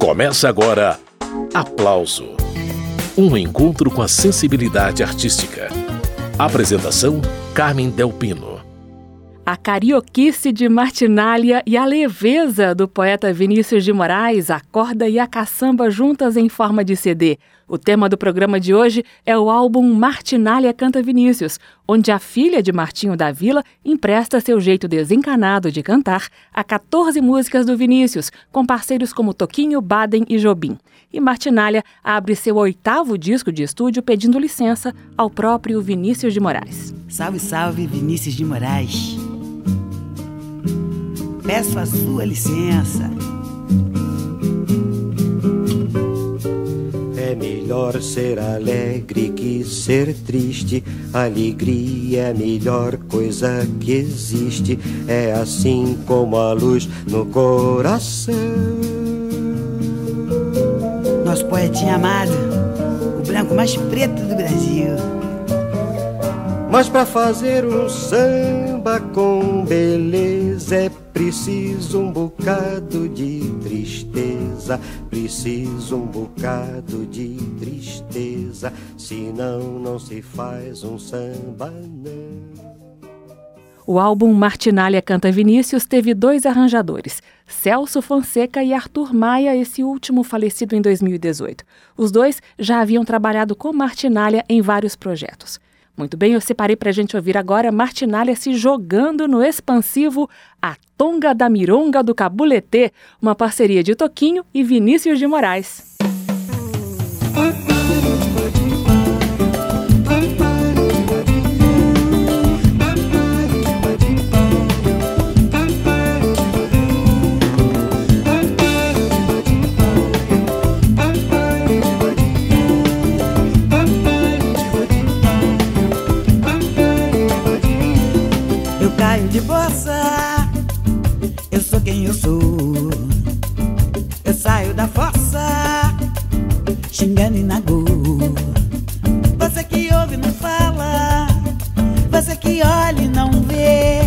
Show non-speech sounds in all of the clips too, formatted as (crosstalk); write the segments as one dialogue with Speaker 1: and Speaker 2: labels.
Speaker 1: Começa agora Aplauso Um encontro com a sensibilidade artística. Apresentação: Carmen Delpino.
Speaker 2: A carioquice de Martinália e a leveza do poeta Vinícius de Moraes, a corda e a caçamba juntas em forma de CD. O tema do programa de hoje é o álbum Martinália Canta Vinícius, onde a filha de Martinho da Vila empresta seu jeito desencanado de cantar a 14 músicas do Vinícius, com parceiros como Toquinho, Baden e Jobim. E Martinália abre seu oitavo disco de estúdio pedindo licença ao próprio Vinícius de Moraes.
Speaker 3: Salve, salve, Vinícius de Moraes peço a sua licença.
Speaker 4: Melhor ser alegre que ser triste. Alegria é a melhor coisa que existe. É assim como a luz no coração.
Speaker 3: Nosso poetinha amado, o branco mais preto do Brasil.
Speaker 4: Mas para fazer um samba com beleza é preciso um bocado de tristeza, preciso um bocado de tristeza, senão não se faz um samba não.
Speaker 2: O álbum Martinália Canta Vinícius teve dois arranjadores, Celso Fonseca e Arthur Maia, esse último falecido em 2018. Os dois já haviam trabalhado com Martinália em vários projetos. Muito bem, eu separei para a gente ouvir agora Martinália se jogando no expansivo A Tonga da Mironga do Cabuletê, uma parceria de Toquinho e Vinícius de Moraes.
Speaker 3: De bossa. Eu sou quem eu sou. Eu saio da fossa, xingando e nagô. Você que ouve não fala, você que olha e não vê.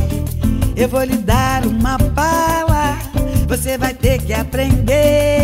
Speaker 3: Eu vou lhe dar uma bala, você vai ter que aprender.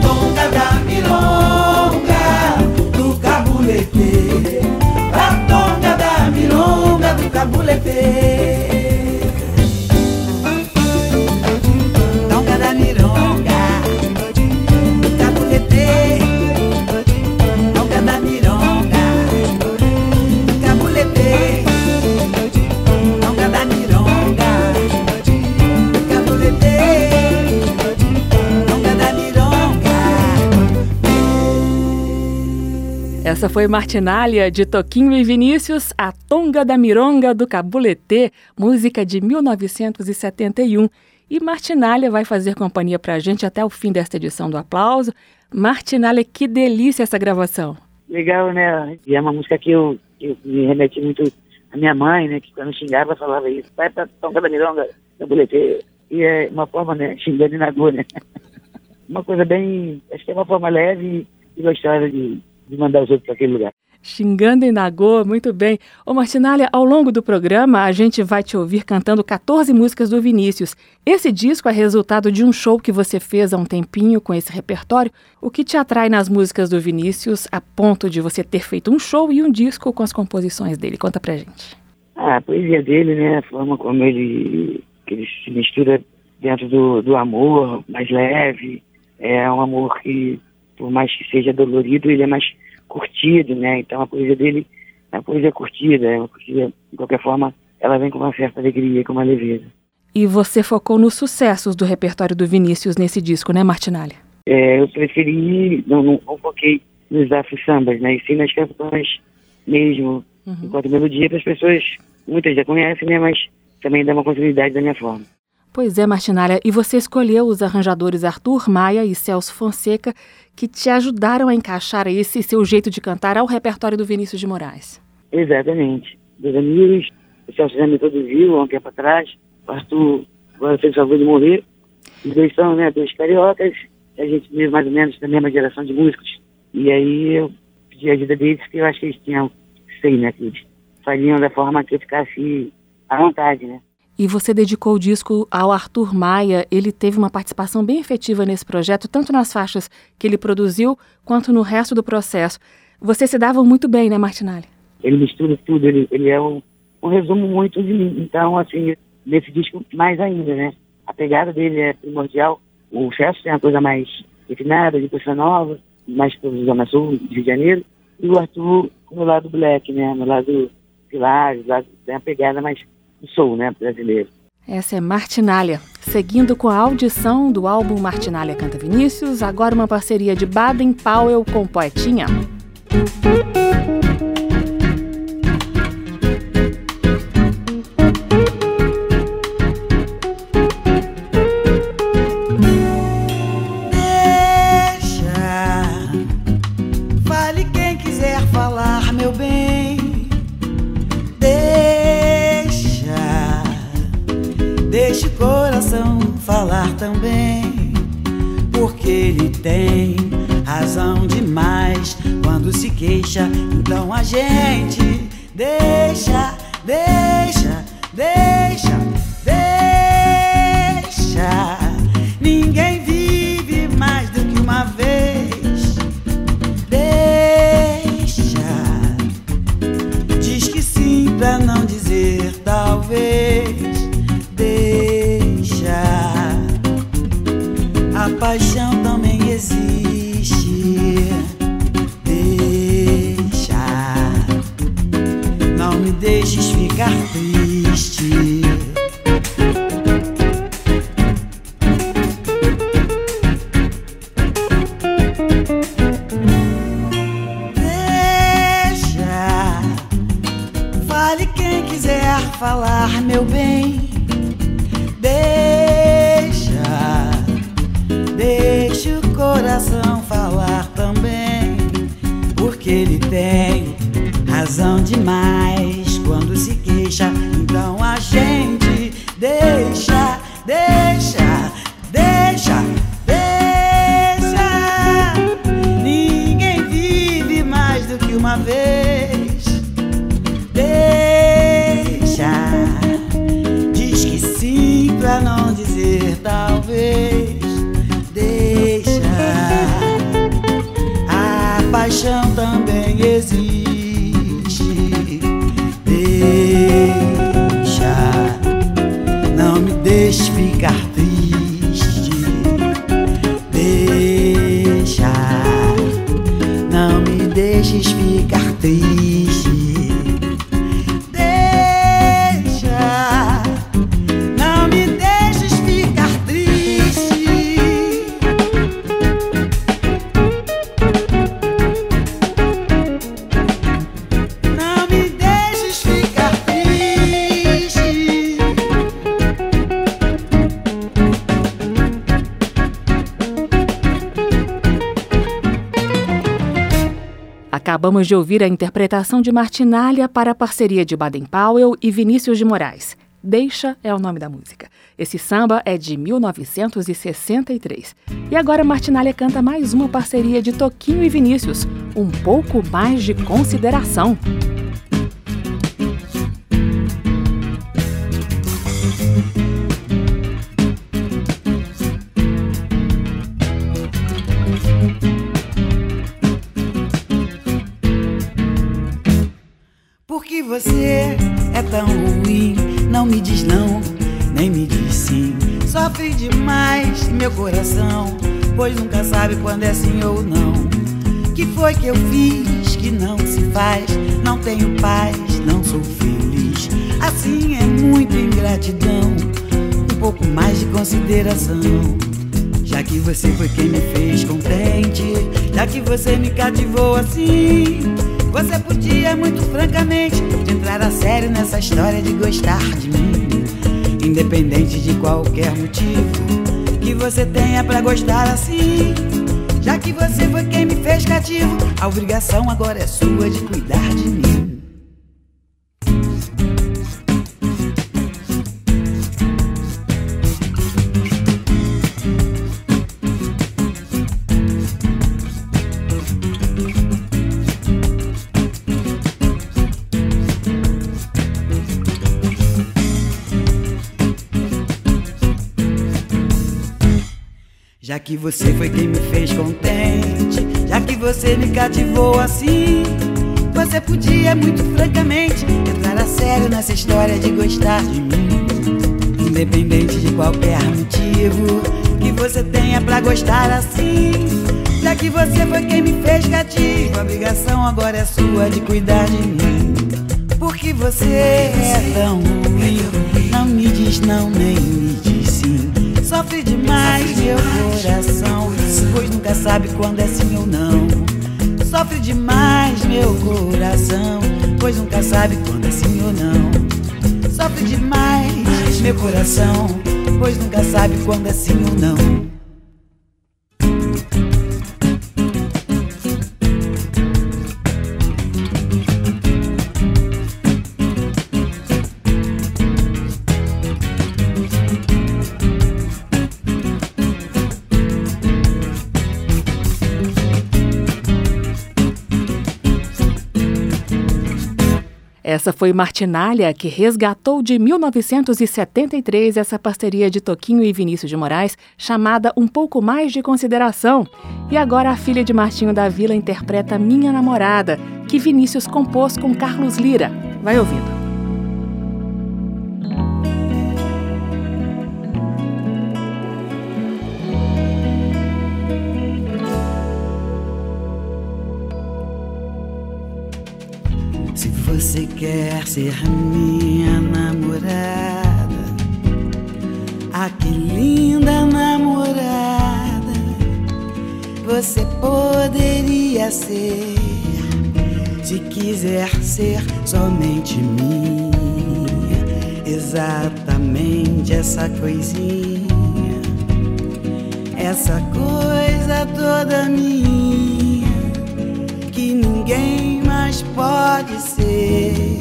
Speaker 5: tanto
Speaker 2: Essa foi Martinália, de Toquinho e Vinícius, A Tonga da Mironga do Cabuletê, música de 1971. E Martinália vai fazer companhia pra gente até o fim desta edição do Aplauso. Martinália, que delícia essa gravação.
Speaker 5: Legal, né? E é uma música que eu, eu me remeti muito à minha mãe, né? Que quando xingava falava isso. Vai pra Tonga da Mironga, Cabuletê. E é uma forma, né? Xingando na né? (laughs) uma coisa bem... Acho que é uma forma leve e gostosa de de mandar os outros para aquele lugar.
Speaker 2: Xingando em Nagô, muito bem. Ô Martinália, ao longo do programa a gente vai te ouvir cantando 14 músicas do Vinícius. Esse disco é resultado de um show que você fez há um tempinho com esse repertório. O que te atrai nas músicas do Vinícius a ponto de você ter feito um show e um disco com as composições dele? Conta pra gente.
Speaker 5: Ah, a poesia dele, né? A forma como ele, que ele se mistura dentro do, do amor, mais leve. É um amor que por mais que seja dolorido, ele é mais curtido, né? Então a poesia dele é uma poesia curtida, é uma poesia, de qualquer forma, ela vem com uma certa alegria, com uma leveza.
Speaker 2: E você focou nos sucessos do repertório do Vinícius nesse disco, né, Martinalha?
Speaker 5: É, eu preferi, não, não, não foquei nos afro-sambas, né? E sim nas canções mesmo, uhum. enquanto melodia, para as pessoas, muitas já conhecem, né? Mas também dá uma continuidade da minha forma.
Speaker 2: Pois é, Martinalha, e você escolheu os arranjadores Arthur Maia e Celso Fonseca, que te ajudaram a encaixar esse seu jeito de cantar ao repertório do Vinícius de Moraes.
Speaker 5: Exatamente. Dois amigos, o Celso já me introduziu há um tempo atrás, o Arthur agora fez o favor de morrer. Os dois são, né, dois cariocas, a gente vive mais ou menos da mesma geração de músicos. E aí eu pedi a ajuda deles, porque eu acho que eles tinham, sei, né, que eles fariam da forma que eu ficasse à vontade, né.
Speaker 2: E você dedicou o disco ao Arthur Maia. Ele teve uma participação bem efetiva nesse projeto, tanto nas faixas que ele produziu, quanto no resto do processo. Você se dava muito bem, né, Martinelli?
Speaker 5: Ele mistura tudo, ele, ele é um, um resumo muito de mim. Então, assim, nesse disco, mais ainda, né? A pegada dele é primordial. O Celso tem uma coisa mais refinada, de coisa nova, mais o Zona Sul, Rio de Janeiro. E o Arthur no lado black, né? No lado Pilares, tem uma pegada mais sou, né, brasileiro.
Speaker 2: Essa é Martinália. Seguindo com a audição do álbum Martinália Canta Vinícius, agora uma parceria de Baden Powell com Poetinha.
Speaker 3: falar quiser falar, meu bem. coração falar também, porque ele tem razão demais quando se queixa. Então a gente deixa, deixa,
Speaker 2: Acabamos de ouvir a interpretação de Martinália para a parceria de Baden Powell e Vinícius de Moraes. Deixa é o nome da música. Esse samba é de 1963. E agora Martinália canta mais uma parceria de Toquinho e Vinícius, um pouco mais de consideração.
Speaker 3: Você é tão ruim, não me diz não, nem me diz sim. Sofre demais meu coração, pois nunca sabe quando é sim ou não. Que foi que eu fiz que não se faz? Não tenho paz, não sou feliz. Assim é muita ingratidão, um pouco mais de consideração. Já que você foi quem me fez contente, já que você me cativou assim. Você podia muito francamente entrar a sério nessa história de gostar de mim, independente de qualquer motivo que você tenha para gostar assim. Já que você foi quem me fez cativo, a obrigação agora é sua de cuidar de mim. Que você foi quem me fez contente, já que você me cativou assim, você podia muito francamente entrar a sério nessa história de gostar de mim. Independente de qualquer motivo que você tenha pra gostar assim. Já que você foi quem me fez cativo, a obrigação agora é sua de cuidar de mim. Porque você é tão ruim, não me diz não, sim. Sofre demais meu coração, pois nunca sabe quando é sim ou não. Sofre demais meu coração, pois nunca sabe quando é sim ou não. Sofre demais meu coração, pois nunca sabe quando é sim ou não.
Speaker 2: Essa foi Martinália, que resgatou de 1973 essa parceria de Toquinho e Vinícius de Moraes, chamada Um Pouco Mais de Consideração. E agora a filha de Martinho da Vila interpreta Minha Namorada, que Vinícius compôs com Carlos Lira. Vai ouvindo.
Speaker 3: Você quer ser minha namorada, ah que linda namorada, você poderia ser, se quiser ser somente minha, exatamente essa coisinha, essa coisa toda minha ninguém mais pode ser.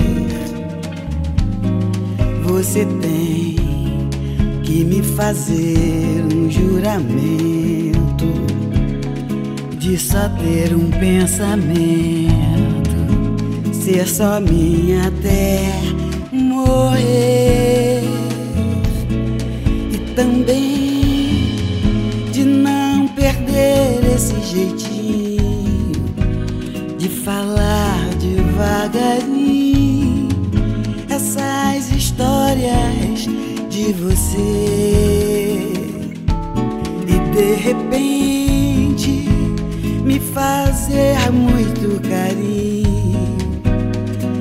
Speaker 3: Você tem que me fazer um juramento de só ter um pensamento, ser só minha até morrer. E também de não perder esse jeitinho falar devagarinho. Essas histórias de você. E de repente me fazer muito carinho.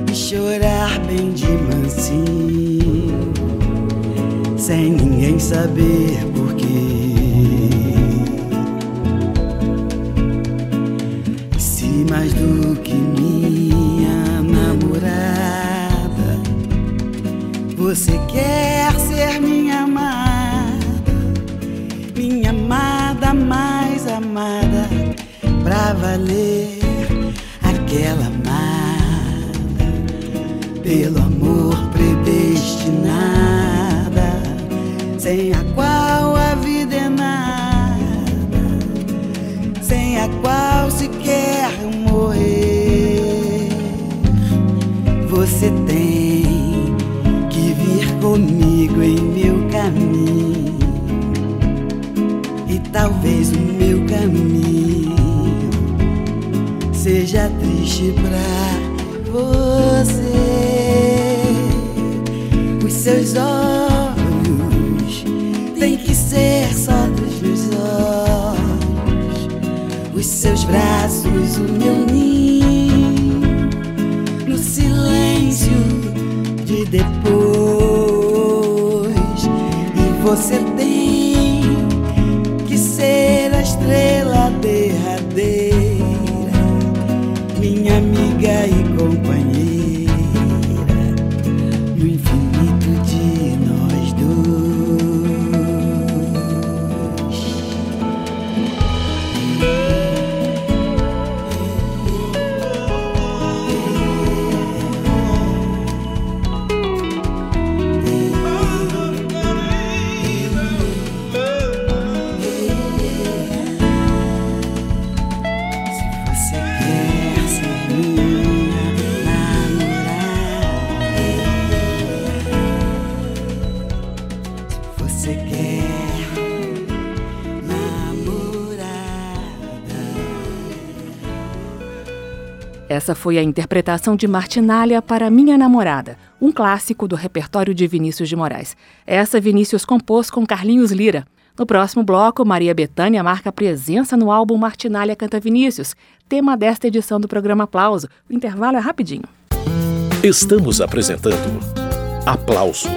Speaker 3: E chorar bem de mansinho. Sem ninguém saber você quer ser minha amada, minha amada mais amada, pra valer. aquela amada, pelo amor predestinada, sem a qual triste pra você. Os seus olhos têm que ser só dos meus olhos. Os seus braços, o meu ninho. No silêncio de depois. E você tem que ser a estrela derradeira amiga e
Speaker 2: Essa foi a interpretação de Martinália para Minha Namorada, um clássico do repertório de Vinícius de Moraes. Essa Vinícius compôs com Carlinhos Lira. No próximo bloco, Maria Bethânia marca presença no álbum Martinália Canta Vinícius, tema desta edição do programa Aplauso. O intervalo é rapidinho.
Speaker 1: Estamos apresentando Aplauso